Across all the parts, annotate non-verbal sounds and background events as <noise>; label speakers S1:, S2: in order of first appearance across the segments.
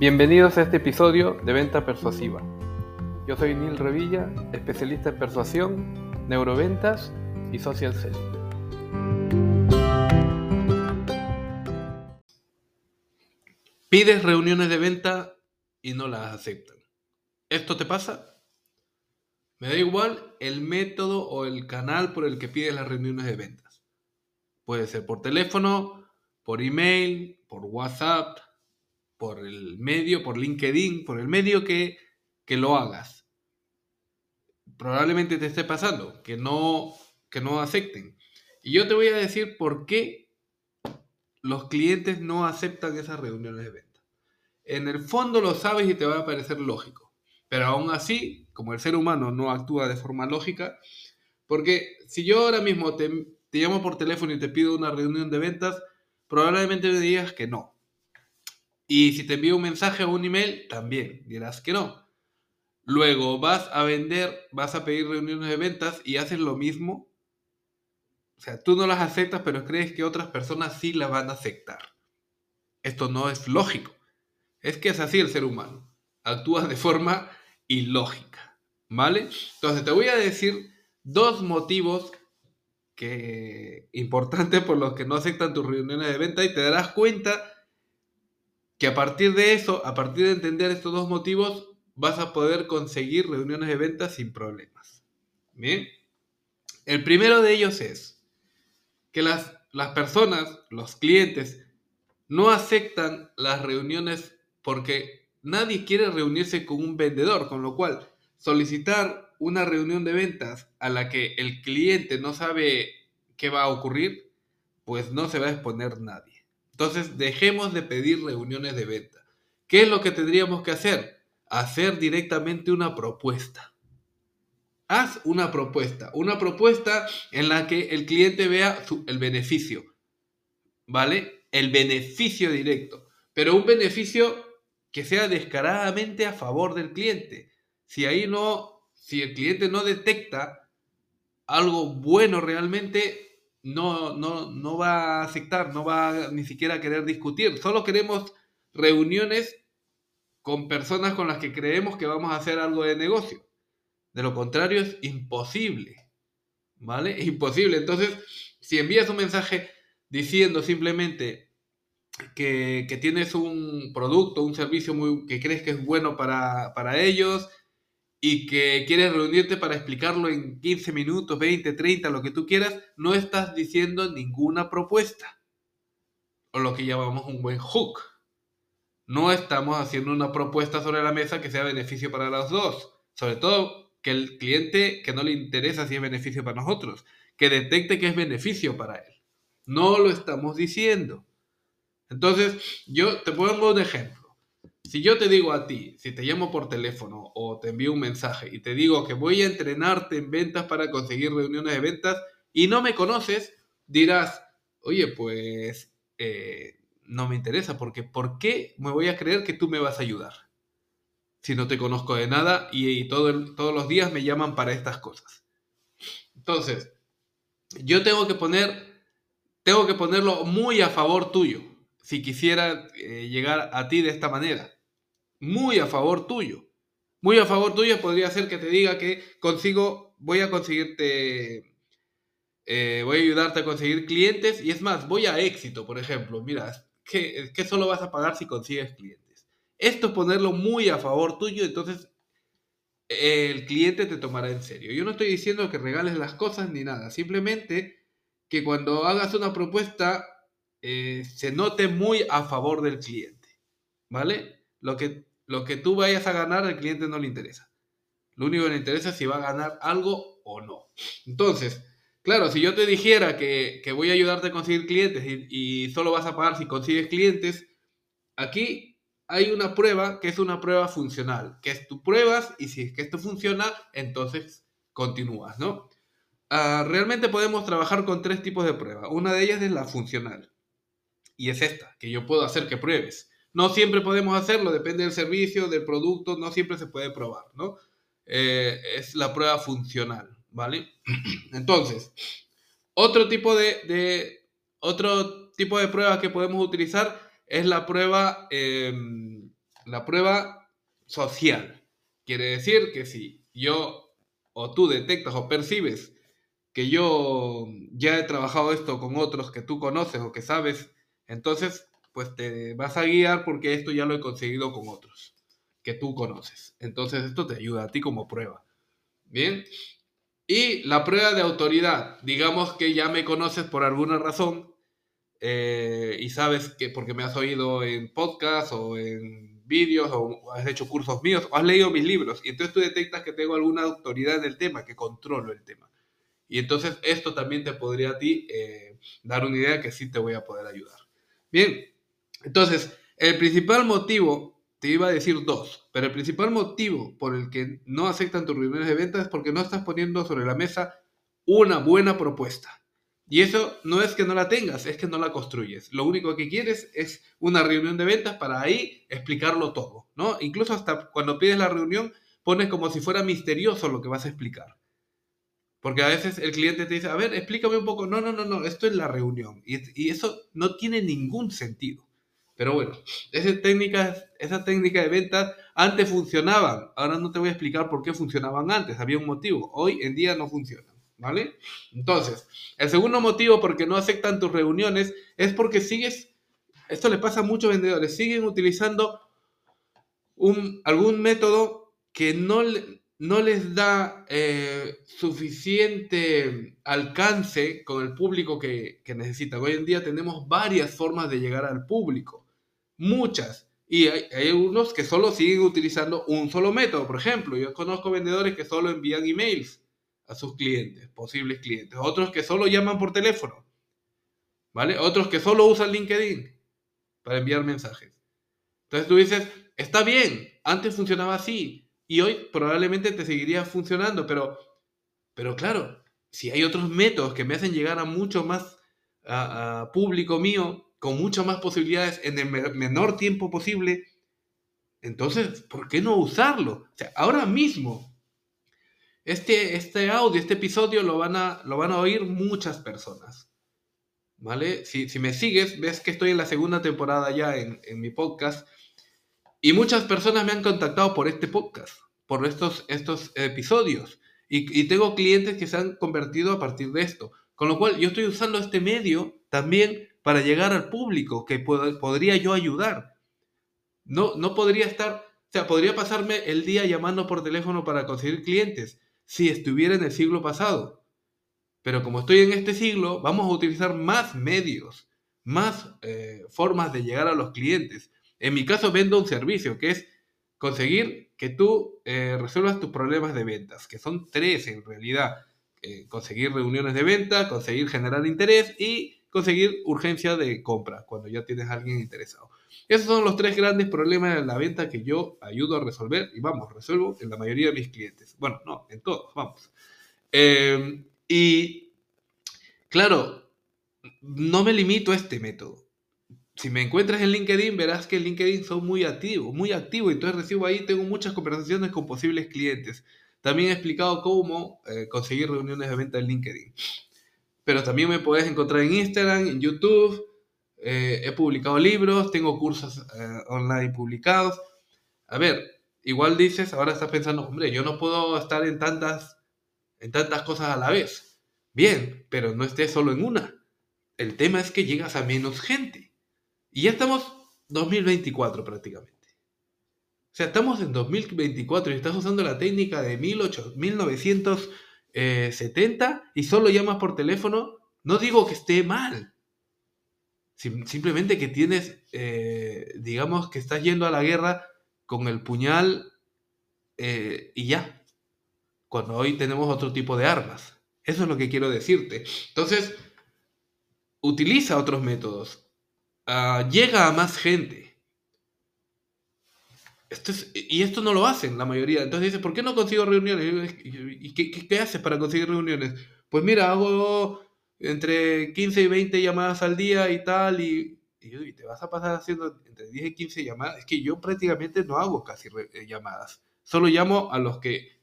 S1: Bienvenidos a este episodio de Venta Persuasiva. Yo soy Neil Revilla, especialista en persuasión, neuroventas y social selling. Pides reuniones de venta y no las aceptan. ¿Esto te pasa? Me da igual el método o el canal por el que pides las reuniones de ventas. Puede ser por teléfono, por email, por WhatsApp, por el medio, por LinkedIn, por el medio que, que lo hagas. Probablemente te esté pasando, que no, que no acepten. Y yo te voy a decir por qué los clientes no aceptan esas reuniones de venta. En el fondo lo sabes y te va a parecer lógico. Pero aún así, como el ser humano no actúa de forma lógica, porque si yo ahora mismo te, te llamo por teléfono y te pido una reunión de ventas, probablemente me digas que no. Y si te envío un mensaje o un email, también dirás que no. Luego vas a vender, vas a pedir reuniones de ventas y haces lo mismo. O sea, tú no las aceptas, pero crees que otras personas sí las van a aceptar. Esto no es lógico. Es que es así el ser humano. Actúa de forma ilógica. ¿Vale? Entonces te voy a decir dos motivos que importantes por los que no aceptan tus reuniones de venta y te darás cuenta que a partir de eso, a partir de entender estos dos motivos, vas a poder conseguir reuniones de ventas sin problemas. Bien. El primero de ellos es que las, las personas, los clientes, no aceptan las reuniones porque nadie quiere reunirse con un vendedor, con lo cual solicitar una reunión de ventas a la que el cliente no sabe qué va a ocurrir, pues no se va a exponer nadie. Entonces, dejemos de pedir reuniones de venta. ¿Qué es lo que tendríamos que hacer? Hacer directamente una propuesta. Haz una propuesta, una propuesta en la que el cliente vea el beneficio, ¿vale? El beneficio directo, pero un beneficio que sea descaradamente a favor del cliente. Si ahí no, si el cliente no detecta algo bueno realmente, no, no, no va a aceptar, no va ni siquiera a querer discutir. Solo queremos reuniones con personas con las que creemos que vamos a hacer algo de negocio. De lo contrario es imposible. ¿Vale? Es imposible. Entonces, si envías un mensaje diciendo simplemente que, que tienes un producto, un servicio muy, que crees que es bueno para, para ellos, y que quieres reunirte para explicarlo en 15 minutos, 20, 30, lo que tú quieras, no estás diciendo ninguna propuesta. O lo que llamamos un buen hook. No estamos haciendo una propuesta sobre la mesa que sea beneficio para los dos. Sobre todo que el cliente que no le interesa si es beneficio para nosotros, que detecte que es beneficio para él. No lo estamos diciendo. Entonces, yo te pongo un ejemplo. Si yo te digo a ti, si te llamo por teléfono o te envío un mensaje y te digo que voy a entrenarte en ventas para conseguir reuniones de ventas y no me conoces, dirás, oye, pues eh, no me interesa porque ¿por qué me voy a creer que tú me vas a ayudar? Si no te conozco de nada y, todos los días me llaman para estas cosas. Entonces, yo tengo que poner, tengo que ponerlo muy a favor tuyo si quisiera eh, llegar a ti de esta manera muy a favor tuyo. Muy a favor tuyo podría ser que te diga que consigo, voy a conseguirte, eh, voy a ayudarte a conseguir clientes y es más, voy a éxito, por ejemplo. Mira, que, que solo vas a pagar si consigues clientes. Esto es ponerlo muy a favor tuyo, entonces el cliente te tomará en serio. Yo no estoy diciendo que regales las cosas ni nada, simplemente que cuando hagas una propuesta eh, se note muy a favor del cliente, ¿vale? Lo que lo que tú vayas a ganar al cliente no le interesa. Lo único que le interesa es si va a ganar algo o no. Entonces, claro, si yo te dijera que, voy a ayudarte a conseguir clientes y, solo vas a pagar si consigues clientes, aquí hay una prueba que es una prueba funcional, que es tú pruebas y si es que esto funciona, entonces continúas, ¿no? Ah, realmente podemos trabajar con tres tipos de prueba. Una de ellas es la funcional. Y es esta, que yo puedo hacer que pruebes. No siempre podemos hacerlo, depende del servicio, del producto, no siempre se puede probar, ¿no? Eh, es la prueba funcional, ¿vale? <clears throat> Entonces, otro tipo de, otro tipo de prueba que podemos utilizar es la prueba, em, la prueba social. Quiere decir que si yo o tú detectas o percibes que yo ya he trabajado esto con otros que tú conoces o que sabes, entonces pues te vas a guiar porque esto ya lo he conseguido con otros que tú conoces. Entonces esto te ayuda a ti como prueba. Bien. Y la prueba de autoridad, digamos que ya me conoces por alguna razón eh, y sabes que porque me has oído en podcast o en vídeos o has hecho cursos míos o has leído mis libros y entonces tú detectas que tengo alguna autoridad en el tema, que controlo el tema. Y entonces esto también te podría a ti eh, dar una idea que sí te voy a poder ayudar. Bien, entonces el principal motivo te iba a decir dos, pero el principal motivo por el que no aceptan tus reuniones de ventas es porque no estás poniendo sobre la mesa una buena propuesta. Y eso no es que no la tengas, es que no la construyes. Lo único que quieres es una reunión de ventas para ahí explicarlo todo, ¿no? Incluso hasta cuando pides la reunión pones como si fuera misterioso lo que vas a explicar. Porque a veces el cliente te dice, a ver, explícame un poco. No, no, no, no, esto es la reunión. Y, y eso no tiene ningún sentido. Pero bueno, esas técnicas, esa técnica de ventas antes funcionaban. Ahora no te voy a explicar por qué funcionaban antes. Había un motivo. Hoy en día no funcionan. ¿Vale? Entonces, el segundo motivo por qué no aceptan tus reuniones es porque sigues, esto le pasa a muchos vendedores, siguen utilizando algún método que no, no les da eh, suficiente alcance con el público que, que necesitan. Hoy en día tenemos varias formas de llegar al público muchas. Y hay, unos que solo siguen utilizando un solo método. Por ejemplo, yo conozco vendedores que solo envían emails a sus clientes, posibles clientes. Otros que solo llaman por teléfono. ¿Vale? Otros que solo usan LinkedIn para enviar mensajes. Entonces tú dices, está bien, antes funcionaba así y hoy probablemente te seguiría funcionando, pero, pero claro, si hay otros métodos que me hacen llegar a mucho más público mío, con muchas más posibilidades en el menor tiempo posible, entonces, ¿por qué no usarlo? O sea, ahora mismo, este, este audio, este episodio lo van, a, lo van a oír muchas personas. ¿Vale? Si, si me sigues, ves que estoy en la segunda temporada ya en, en mi podcast. Y muchas personas me han contactado por este podcast, por estos, estos episodios. Y, y, tengo clientes que se han convertido a partir de esto. Con lo cual yo estoy usando este medio también para llegar al público que podría yo ayudar. No, no podría estar, o sea, podría pasarme el día llamando por teléfono para conseguir clientes si estuviera en el siglo pasado. Pero como estoy en este siglo, vamos a utilizar más medios, más eh, formas de llegar a los clientes. En mi caso vendo un servicio que es conseguir que tú eh, resuelvas tus problemas de ventas, que son tres en realidad. Eh, conseguir reuniones de venta, conseguir generar interés y conseguir urgencia de compra cuando ya tienes a alguien interesado. Esos son los tres grandes problemas de la venta que yo ayudo a resolver y vamos, resuelvo en la mayoría de mis clientes. Bueno, no, en todos, vamos. Em, y claro, no me limito a este método. Si me encuentras en LinkedIn, verás que en LinkedIn soy muy activo, muy activo. Entonces recibo ahí, tengo muchas conversaciones con posibles clientes. También he explicado cómo eh, conseguir reuniones de venta en LinkedIn pero también me puedes encontrar en Instagram, en YouTube. Eh, he publicado libros, tengo cursos eh, online publicados. A ver, igual dices, ahora estás pensando, hombre, yo no puedo estar en tantas, en tantas cosas a la vez. Bien, pero no estés solo en una. El tema es que llegas a menos gente. Y ya estamos 2024 prácticamente. O sea, estamos en 2024 y estás usando la técnica de 18, 1900 70 eh, y solo llamas por teléfono, no digo que esté mal. simplemente que tienes, eh, digamos que estás yendo a la guerra con el puñal eh, y ya. Cuando hoy tenemos otro tipo de armas. Eso es lo que quiero decirte. Entonces, utiliza otros métodos. Ah, llega a más gente y esto no lo hacen la mayoría. Entonces dice, ¿por qué no consigo reuniones? ¿Y qué, qué, haces para conseguir reuniones? Pues mira, hago entre 15 y 20 llamadas al día y tal, y, y, te vas a pasar haciendo entre 10 y 15 llamadas. Es que yo prácticamente no hago casi eh, llamadas. Solo llamo a los que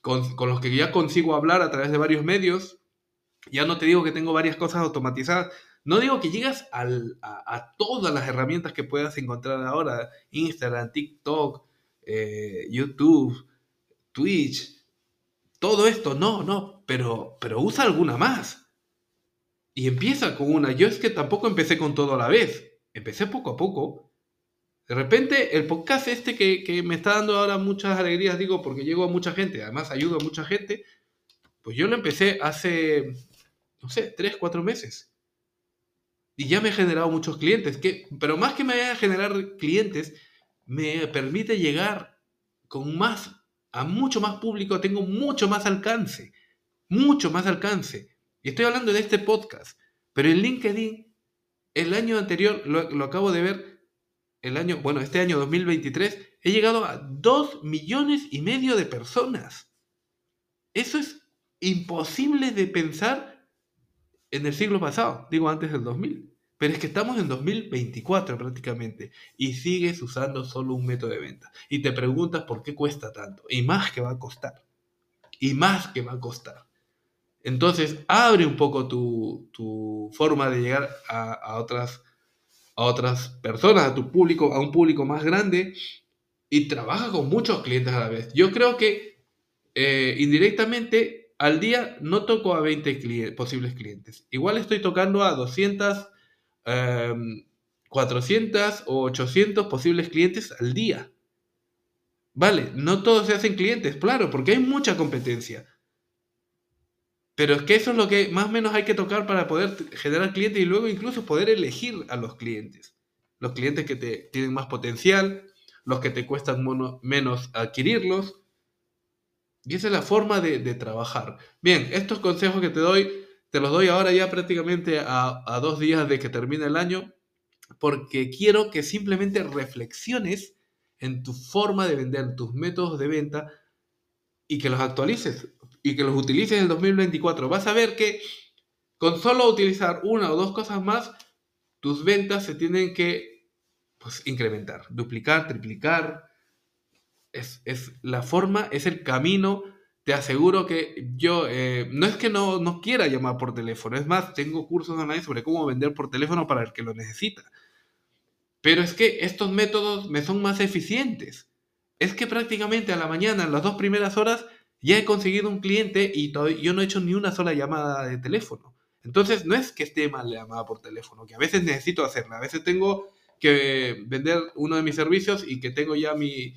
S1: con, con, los que ya consigo hablar a través de varios medios. Ya no te digo que tengo varias cosas automatizadas. No digo que llegas a, todas las herramientas que puedas encontrar ahora, Instagram, TikTok, eh, YouTube, Twitch, todo esto, no, no, pero, pero usa alguna más. Y empieza con una. Yo es que tampoco empecé con todo a la vez, empecé poco a poco. De repente, el podcast este que, que me está dando ahora muchas alegrías, digo, porque llego a mucha gente, además ayudo a mucha gente, pues yo lo empecé hace, no sé, tres, cuatro meses. Y ya me he generado muchos clientes, que, pero más que me vaya a generar clientes, me permite llegar con más, a mucho más público, tengo mucho más alcance, mucho más alcance. Y estoy hablando de este podcast, pero en LinkedIn, el año anterior, lo, lo acabo de ver, el año, bueno, este año 2023, he llegado a 2 millones y medio de personas. Eso es imposible de pensar en el siglo pasado, digo antes del 2000. Pero es que estamos en 2024 prácticamente y sigues usando solo un método de venta. Y te preguntas por qué cuesta tanto. Y más que va a costar. Y más que va a costar. Entonces, abre un poco tu, forma de llegar a, otras, a otras personas, a tu público, a un público más grande y trabaja con muchos clientes a la vez. Yo creo que eh, indirectamente al día no toco a 20 posibles clientes. Igual estoy tocando a 200, 400 em, o 800 posibles clientes al día. Vale, no todos se hacen clientes, claro, porque hay mucha competencia. Pero es que eso es lo que más o menos hay que tocar para poder generar clientes y luego incluso poder elegir a los clientes. Los clientes que te tienen más potencial, los que te cuestan menos adquirirlos, y esa es la forma de, trabajar. Bien, estos consejos que te doy, te los doy ahora ya prácticamente a, a dos días de que termine el año, porque quiero que simplemente reflexiones en tu forma de vender, tus métodos de venta y que los actualices y que los utilices en el 2024. Vas a ver que con solo utilizar una o dos cosas más, tus ventas se tienen que pues, incrementar, duplicar, triplicar, es, la forma, es el camino. Te aseguro que yo, eh, no es que no, no quiera llamar por teléfono, es más, tengo cursos online sobre cómo vender por teléfono para el que lo necesita. Pero es que estos métodos me son más eficientes. Es que prácticamente a la mañana, en las dos primeras horas, ya he conseguido un cliente y yo no he hecho ni una sola llamada de teléfono. Entonces, no es que esté mal la llamada por teléfono, que a veces necesito hacerla. A veces tengo que vender uno de mis servicios y que tengo ya mi,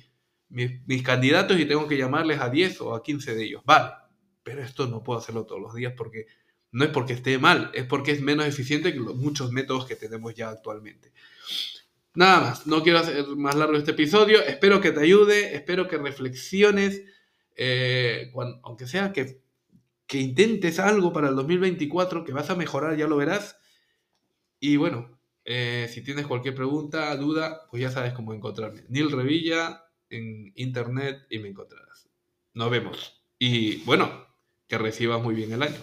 S1: mis, candidatos y tengo que llamarles a 10 o a 15 de ellos. Vale, pero esto no puedo hacerlo todos los días porque no es porque esté mal, es porque es menos eficiente que los muchos métodos que tenemos ya actualmente. Nada más, no quiero hacer más largo este episodio, espero que te ayude, espero que reflexiones, eh, aunque sea que, que intentes algo para el 2024, que vas a mejorar, ya lo verás. Y bueno, eh, si tienes cualquier pregunta, duda, pues ya sabes cómo encontrarme. Neil Revilla, en internet y me encontrarás. Nos vemos. Y bueno, que recibas muy bien el año.